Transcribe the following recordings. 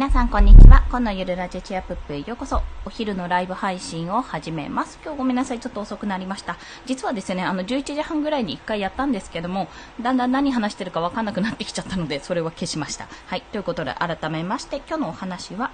皆さんこんにちは。今のゆるラジチアップップへようこそ。お昼のライブ配信を始めます。今日ごめんなさい。ちょっと遅くなりました。実はですね、あの、11時半ぐらいに1回やったんですけども、だんだん何話してるかわかんなくなってきちゃったので、それは消しました。はい。ということで、改めまして、今日のお話は、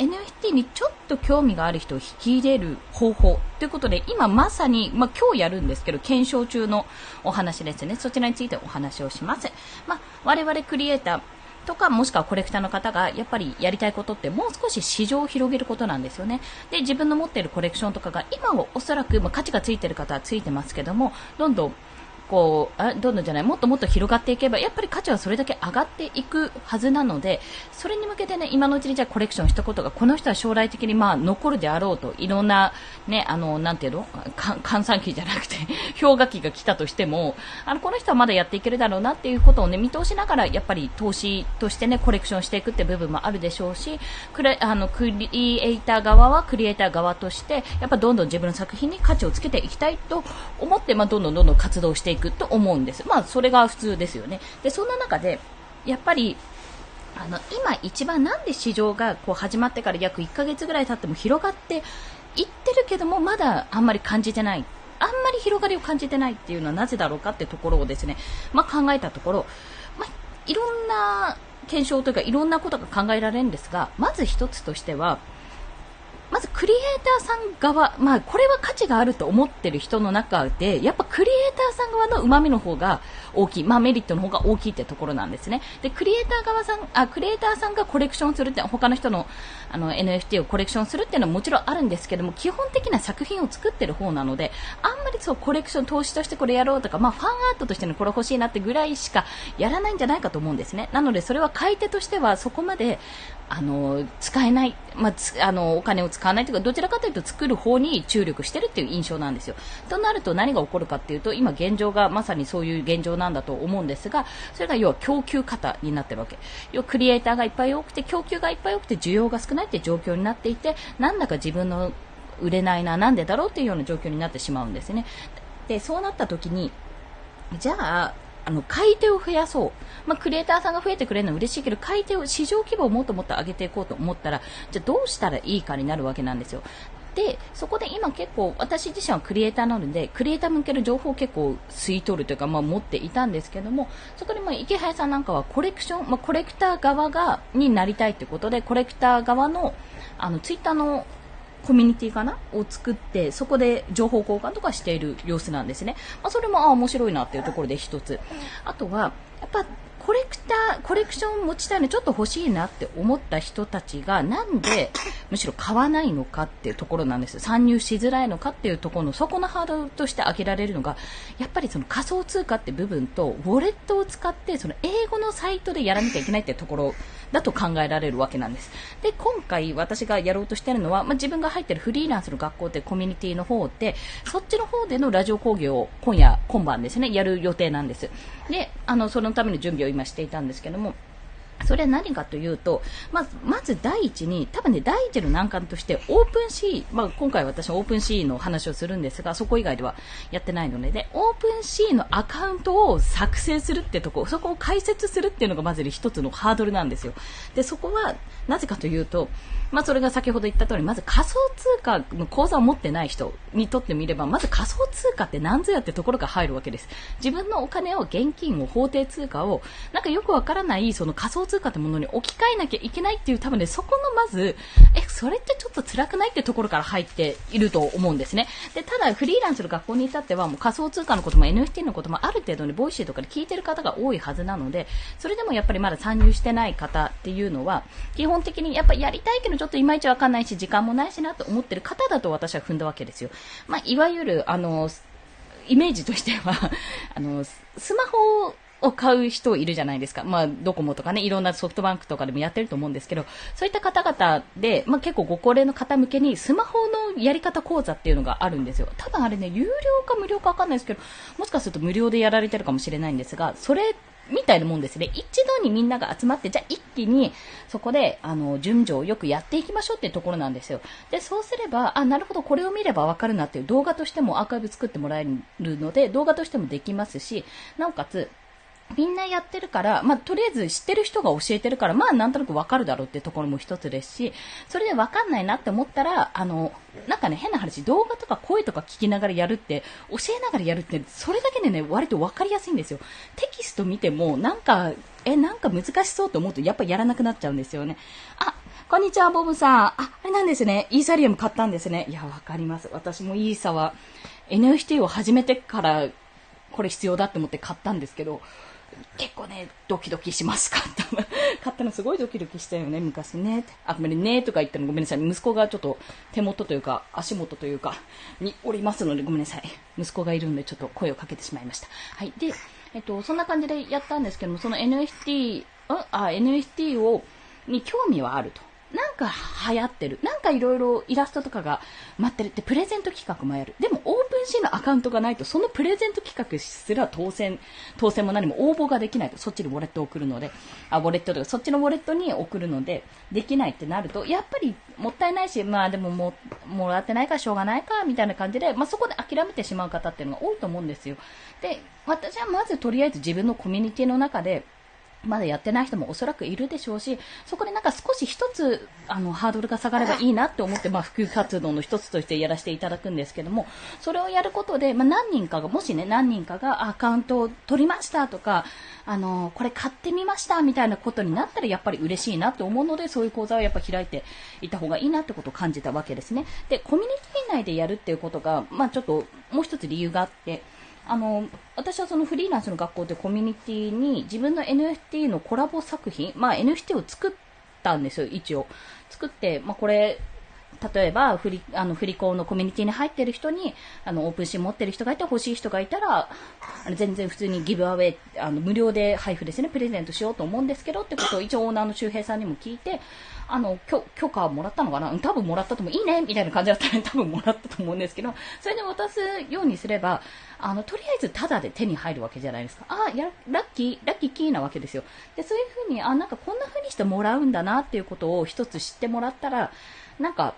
NFT にちょっと興味がある人を引き入れる方法ということで、今まさに、まあ、今日やるんですけど、検証中のお話ですね。そちらについてお話をします。まあ、我々クリエイター、とか、もしくはコレクターの方がやっぱりやりたいことってもう少し市場を広げることなんですよね。で、自分の持っているコレクションとかが今はおそらく、まあ、価値がついてる方はついてますけども、どんどんこうあどんどんじゃない？もっともっと広がっていけばやっぱり価値はそれだけ上がっていくはずなのでそれに向けてね今のうちにじゃコレクションしたことがこの人は将来的にまあ残るであろうといろんなねあのなんていうの？換算機じゃなくて 氷河期が来たとしてもあのこの人はまだやっていけるだろうなっていうことをね見通しながらやっぱり投資としてねコレクションしていくって部分もあるでしょうしクレあのクリエイター側はクリエイター側としてやっぱどんどん自分の作品に価値をつけていきたいと思ってまあどんどんどんどん活動していく。くと思うんです。まあ、それが普通ですよね。で、そんな中で、やっぱり、あの、今一番なんで市場がこう始まってから約1ヶ月ぐらい経っても広がっていってるけども、まだあんまり感じてない。あんまり広がりを感じてないっていうのはなぜだろうかってところをですね、まあ、考えたところ、まあ、いろんな検証というかいろんなことが考えられるんですが、まず一つとしては、まずクリエイターさん側、まあこれは価値があると思ってる人の中で、やっぱクリエイターさん側の旨味の方が大きい、まあメリットの方が大きいってところなんですね。で、クリエイター側さん、あ、クリエイターさんがコレクションするって、他の人のあの NFT をコレクションするっていうのはもちろんあるんですけども、基本的な作品を作ってる方なので、あんまりそうコレクション投資としてこれやろうとか、まあファンアートとしてのこれ欲しいなってぐらいしかやらないんじゃないかと思うんですね。なのでそれは買い手としてはそこまで、あの、使えない、まあ、あの、お金を使わないというか、どちらかというと作る方に注力してるっていう印象なんですよ。となると何が起こるかっていうと、今現状がまさにそういう現状なんだと思うんですが、それが要は供給型になってるわけ。要はクリエイターがいっぱい多くて、供給がいっぱい多くて、需要が少ないって状況になっていて、なんだか自分の売れないな、なんでだろうっていうような状況になってしまうんですね。で、そうなった時に、じゃあ、あの、買い手を増やそう。まあ、クリエイターさんが増えてくれるのは嬉しいけど、買い手を、市場規模をもっともっと上げていこうと思ったら、じゃあどうしたらいいかになるわけなんですよ。で、そこで今結構、私自身はクリエイターなので、クリエイター向ける情報を結構吸い取るというか、まあ持っていたんですけども、そこでまあ池早さんなんかはコレクション、まあコレクター側が、になりたいということで、コレクター側の、あの、ツイッターのコミュニティかな？を作って、そこで情報交換とかしている様子なんですね。まあ、それも、あ、面白いなっていうところで一つ。あとは、やっぱ、コレクター、コレクション持ちたいのちょっと欲しいなって思った人たちがなんで むしろ買わないのかっていうところなんです。参入しづらいのかっていうところのそこのハードルとして挙げられるのがやっぱりその仮想通貨って部分とウォレットを使ってその英語のサイトでやらなきゃいけないっていうところだと考えられるわけなんです。で、今回私がやろうとしてるのは、まあ、自分が入ってるフリーランスの学校ってコミュニティの方でそっちの方でのラジオ講義を今夜、今晩ですね、やる予定なんです。で、あの、そのための準備を今していたんですけども、それは何かというと、まず、まず第一に、多分ね、第一の難関として、 OpenSea、まあ、今回私は OpenSea の話をするんですが、そこ以外ではやってないので、で、 OpenSea のアカウントを作成するってとこ、そこを解説するっていうのがまず一つのハードルなんですよ。で、そこは、なぜかというと、まあ、それが先ほど言った通り、まず仮想通貨の口座を持ってない人にとってみれば、まず仮想通貨って何ぞやってところが入るわけです。自分のお金を、現金を、法定通貨を、なんかよくわからない、その仮想通貨ってものに置き換えなきゃいけないっていう、多分ね、そこのまず、え、それってちょっと辛くないってところから入っていると思うんですね。で、ただ、フリーランスの学校に至っては、もう仮想通貨のことも NFT のこともある程度に Voicy とかで聞いてる方が多いはずなので、それでもやっぱりまだ参入してない方っていうのは、基本的にやっぱやりたいけどちょっといまいちわかんないし、時間もないしなと思ってる方だと私は踏んだわけですよ。まあ、いわゆる、あの、イメージとしてはあの、スマホを買う人いるじゃないですか。まあ、ドコモとかね、いろんなソフトバンクとかでもやってると思うんですけど、そういった方々で、まあ結構ご高齢の方向けにスマホのやり方講座っていうのがあるんですよ。多分あれね、有料か無料かわかんないですけど、もしかすると無料でやられてるかもしれないんですが、それみたいなもんですね。一度にみんなが集まって、じゃあ一気にそこで、あの、順序をよくやっていきましょうっていうところなんですよ。で、そうすれば、あ、なるほど、これを見ればわかるなっていう動画としてもアーカイブ作ってもらえるので、動画としてもできますし、なおかつ、みんなやってるから、まあ、とりあえず知ってる人が教えてるから、まあ、なんとなくわかるだろうってところも一つですし、それでわかんないなって思ったら、あの、なんかね、変な話、動画とか声とか聞きながらやるって、教えながらやるって、それだけでね、割とわかりやすいんですよ。テキスト見ても、なんか、え、なんか難しそうと思うと、やっぱやらなくなっちゃうんですよね。あ、こんにちは、ボブさん。あ、あれなんですね。イーサリアム買ったんですね。いや、わかります。私もイーサは、NFT を始めてから、これ必要だって思って買ったんですけど、結構ね、ドキドキします。買ったの。買ったのすごいドキドキしたよね、昔ね。あ、ごめんね、とか言ったのごめんなさい。息子がちょっと手元というか、足元というか、におりますのでごめんなさい。息子がいるんでちょっと声をかけてしまいました。はい。で、えっと、そんな感じでやったんですけども、その NFT、あ、NFT を、に興味はあると。なんか流行ってる。なんかいろいろイラストとかが待ってるってプレゼント企画もやる。でもオープンシーのアカウントがないとそのプレゼント企画すら当選、当選も何も応募ができないとそっちにウォレットを送るので、あ、ウォレットとかそっちのウォレットに送るのでできないってなると、やっぱりもったいないし、まあでもも、もらってないからしょうがないかみたいな感じで、まあそこで諦めてしまう方っていうのが多いと思うんですよ。で、私はまずとりあえず自分のコミュニティの中で、まだやってない人もおそらくいるでしょうし、そこでなんか少し一つ、あの、ハードルが下がればいいなって思って、まあ、普及活動の一つとしてやらせていただくんですけども、それをやることで、まあ、何人かが、もしね、何人かがアカウントを取りましたとか、あの、これ買ってみましたみたいなことになったら、やっぱり嬉しいなって思うので、そういう講座をやっぱ開いていた方がいいなってことを感じたわけですね。で、コミュニティ内でやるっていうことが、まあ、ちょっと、もう一つ理由があって、あの、私はそのフリーランスの学校でコミュニティに自分の NFT のコラボ作品、まあ NFT を作ったんですよ、一応。作って、まあこれ、例えば、振り、あの、振り子のコミュニティに入ってる人に、あの、オープンシーン持ってる人がいて欲しい人がいたら、全然普通にギブアウェイ、あの、無料で配布ですね、プレゼントしようと思うんですけどってことを一応オーナーの周平さんにも聞いて、あの、許許可もらったのかな？多分もらったともいいね？みたいな感じだったら、多分もらったと思うんですけど、それで渡すようにすれば、あの、とりあえずタダで手に入るわけじゃないですか。あ、や、ラッキー、ラッキーキーなわけですよ。で、そういうふうに、あ、なんかこんな風にしてもらうんだなっていうことを一つ知ってもらったら、なんか、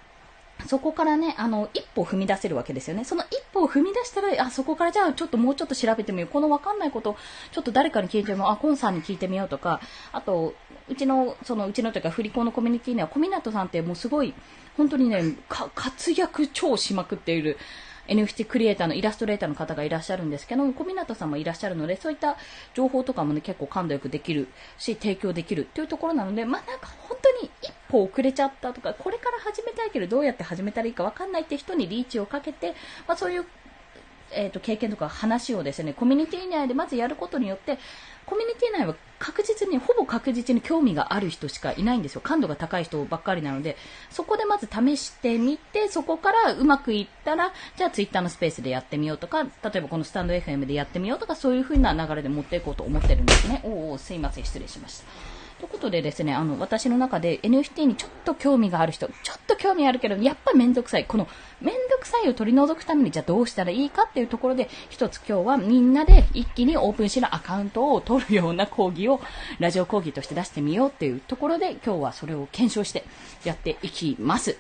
そこからね、あの、一歩踏み出せるわけですよね。その一歩を踏み出したら、あ、そこからじゃあちょっともうちょっと調べてみよう。このわかんないこと、ちょっと誰かに聞いてみよう。あ、コンさんに聞いてみようとか、あと、うちの、その、うちのというか、振り子のコミュニティには、小湊さんってもうすごい、本当にね、活躍超しまくっている、NFT クリエイターのイラストレーターの方がいらっしゃるんですけど、小湊さんもいらっしゃるので、そういった情報とかもね、結構感度よくできるし、提供できるというところなので、まあなんか本当に一歩遅れちゃったとか、これから始めたいけどどうやって始めたらいいかわかんないって人にリーチをかけて、まあそういうえーと、経験とか話をですねコミュニティ内でまずやることによってコミュニティ内は確実にほぼ確実に興味がある人しかいないんですよ。感度が高い人ばっかりなので。そこでまず試してみてそこからうまくいったらじゃあツイッターのスペースでやってみようとか例えばこのスタンド FM でやってみようとかそういう風な流れで持っていこうと思ってるんですね。おおすいません。失礼しました。ことでですね、あの、私の中で NFT にちょっと興味がある人、ちょっと興味あるけど、やっぱめんどくさい。このめんどくさいを取り除くために、じゃあどうしたらいいかっていうところで、一つ今日はみんなで一気にオープンシのアカウントを取るような講義を、ラジオ講義として出してみようっていうところで、今日はそれを検証してやっていきます。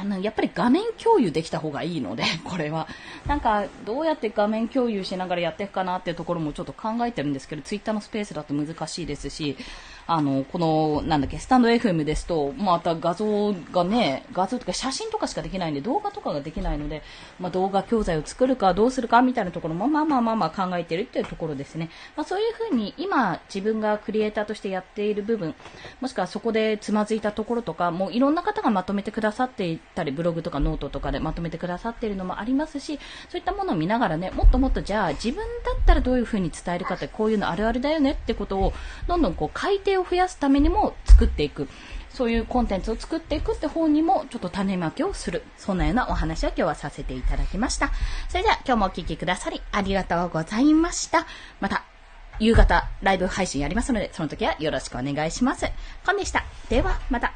あの、やっぱり画面共有できた方がいいので、これは。なんか、どうやって画面共有しながらやっていくかなっていうところもちょっと考えてるんですけど、ツイッターのスペースだと難しいですし、あの、この、なんだっけ、スタンド FM ですと、また画像がね、画像とか写真とかしかできないんで、動画とかができないので、まあ、動画教材を作るかどうするかみたいなところも、まあまあまあまあ考えてるっていうところですね。まあ、そういうふうに、今、自分がクリエイターとしてやっている部分、もしくはそこでつまずいたところとか、もういろんな方がまとめてくださっていたり、ブログとかノートとかでまとめてくださっているのもありますし、そういったものを見ながらね、もっともっとじゃあ自分だったらどういうふうに伝えるかって、こういうのあるあるだよねってことを、どんどんこう買い手を増やすためにもも作っていく。そういうコンテンツを作っていくって方にもちょっと種まきをする。そんなようなお話を今日はさせていただきました。それでは今日もお聴きくださりありがとうございました。また夕方ライブ配信やりますので、その時はよろしくお願いします。コンでした。ではまた。